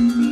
Música